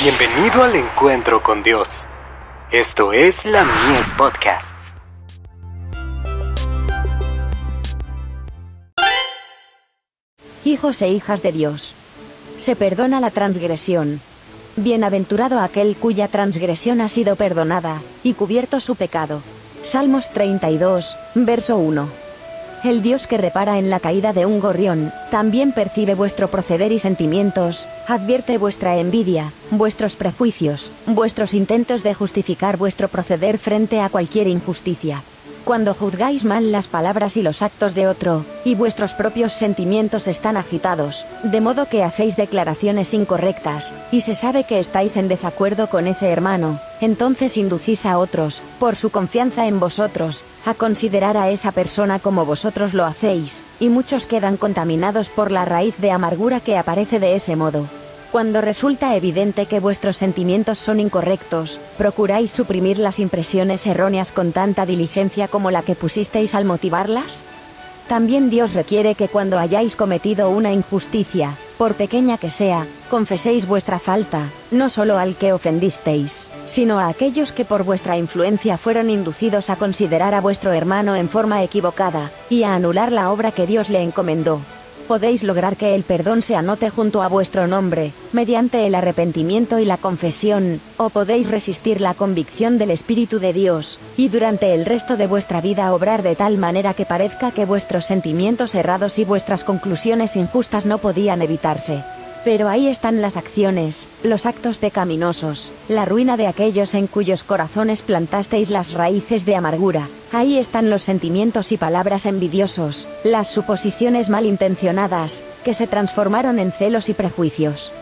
Bienvenido al encuentro con Dios. Esto es la Mies Podcasts. Hijos e hijas de Dios. Se perdona la transgresión. Bienaventurado aquel cuya transgresión ha sido perdonada, y cubierto su pecado. Salmos 32, verso 1. El Dios que repara en la caída de un gorrión, también percibe vuestro proceder y sentimientos, advierte vuestra envidia, vuestros prejuicios, vuestros intentos de justificar vuestro proceder frente a cualquier injusticia. Cuando juzgáis mal las palabras y los actos de otro, y vuestros propios sentimientos están agitados, de modo que hacéis declaraciones incorrectas, y se sabe que estáis en desacuerdo con ese hermano, entonces inducís a otros, por su confianza en vosotros, a considerar a esa persona como vosotros lo hacéis, y muchos quedan contaminados por la raíz de amargura que aparece de ese modo. Cuando resulta evidente que vuestros sentimientos son incorrectos, procuráis suprimir las impresiones erróneas con tanta diligencia como la que pusisteis al motivarlas? También Dios requiere que cuando hayáis cometido una injusticia, por pequeña que sea, confeséis vuestra falta, no solo al que ofendisteis, sino a aquellos que por vuestra influencia fueron inducidos a considerar a vuestro hermano en forma equivocada, y a anular la obra que Dios le encomendó podéis lograr que el perdón se anote junto a vuestro nombre, mediante el arrepentimiento y la confesión, o podéis resistir la convicción del Espíritu de Dios, y durante el resto de vuestra vida obrar de tal manera que parezca que vuestros sentimientos errados y vuestras conclusiones injustas no podían evitarse. Pero ahí están las acciones, los actos pecaminosos, la ruina de aquellos en cuyos corazones plantasteis las raíces de amargura. Ahí están los sentimientos y palabras envidiosos, las suposiciones malintencionadas, que se transformaron en celos y prejuicios.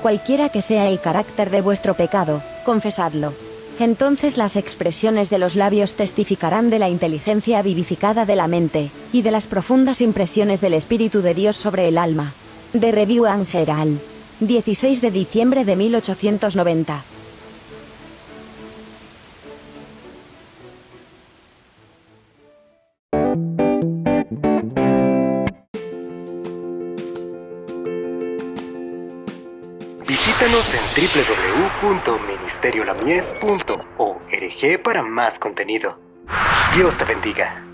Cualquiera que sea el carácter de vuestro pecado, confesadlo. Entonces las expresiones de los labios testificarán de la inteligencia vivificada de la mente, y de las profundas impresiones del Espíritu de Dios sobre el alma. De Review Angeral. 16 de diciembre de 1890. Visítanos en www.ministeriolamies.org para más contenido. Dios te bendiga.